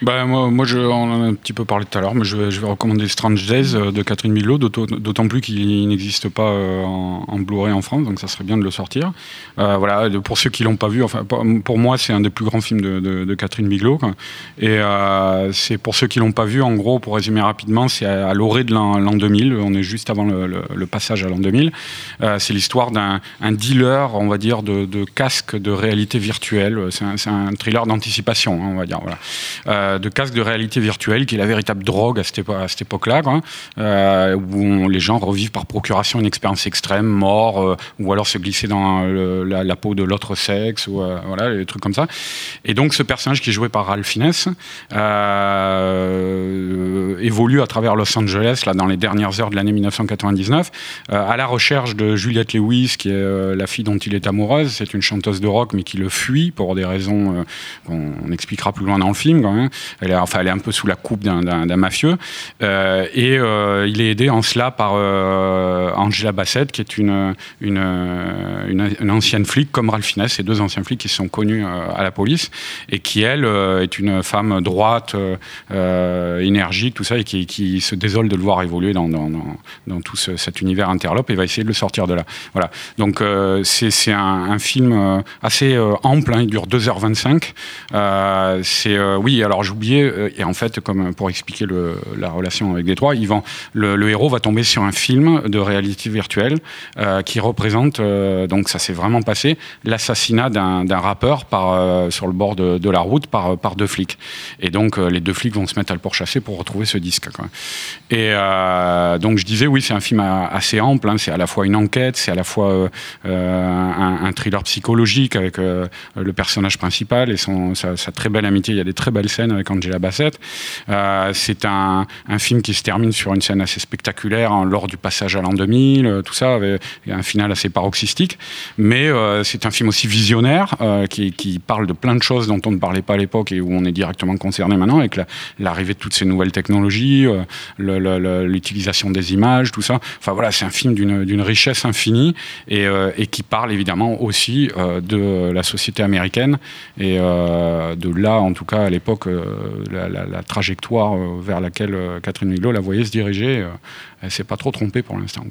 bah, moi, moi je, on en a un petit peu parlé tout à l'heure, mais je vais, je vais recommander Strange Days euh, de Catherine Bigelow, d'autant plus qu'il n'existe pas euh, en, Blu-ray en France, donc ça serait bien de le sortir. Euh, voilà, pour ceux qui l'ont pas vu, enfin pour moi c'est un des plus grands films de, de, de Catherine. Quoi. Et euh, c'est pour ceux qui l'ont pas vu, en gros, pour résumer rapidement, c'est à, l'orée de l'an 2000. On est juste avant le, le, le passage à l'an 2000. Euh, c'est l'histoire d'un dealer, on va dire, de, de casques de réalité virtuelle. C'est un, un, thriller d'anticipation, hein, on va dire. Voilà euh, de casque de réalité virtuelle, qui est la véritable drogue à cette, époque-là, euh, où les gens revivent par procuration une expérience extrême, mort, euh, ou alors se glisser dans la, peau de l'autre sexe, ou voilà, des trucs comme ça. Et donc ce personnage qui est joué par Ralph Fiennes évolue à travers Los Angeles là, dans les dernières heures de l'année 1999, à la recherche de Juliette Lewis, qui est la fille dont il est amoureuse. C'est une chanteuse de rock, mais qui le fuit pour des raisons qu'on expliquera plus loin dans le film. Elle est, enfin, elle est un peu sous la coupe d'un mafieux. Euh, et euh, il est aidé en cela par euh, Angela Bassett, qui est une, une, ancienne flic, comme Ralph ces deux anciens flics qui sont connus à la police, et qui, elle, est une femme droite, énergique, tout ça, et qui, se désole de le voir évoluer dans, dans, tout ce, cet univers interlope et va essayer de le sortir de là. Voilà. Donc, c'est un, un, film assez ample, hein, il dure 2h25. c'est, oui, alors je oublié, euh, et en fait, comme pour expliquer la relation avec Détroit, ils le, héros va tomber sur un film de réalité virtuelle euh, qui représente, euh, donc ça s'est vraiment passé, l'assassinat d'un rappeur euh, sur le bord de, la route par, deux flics. Et donc euh, les deux flics vont se mettre à le pourchasser pour retrouver ce disque. Et euh, donc je disais, oui, c'est un film assez ample, hein, c'est à la fois une enquête, c'est à la fois un, thriller psychologique avec le personnage principal et sa très belle amitié, il y a des très belles scènes avec Angela Bassett. Euh, c'est un, film qui se termine sur une scène assez spectaculaire hein, lors du passage à l'an 2000, euh, tout ça, avec un final assez paroxystique. Mais euh, c'est un film aussi visionnaire qui, parle de plein de choses dont on ne parlait pas à l'époque et où on est directement concerné maintenant avec l'arrivée la, de toutes ces nouvelles technologies, l'utilisation des images, tout ça. Enfin voilà, c'est un film d'une richesse infinie et, qui parle évidemment aussi de la société américaine et de là, en tout cas à l'époque, euh, la, trajectoire euh, vers laquelle euh, Catherine Milo la voyait se diriger, elle s'est pas trop trompée pour l'instant.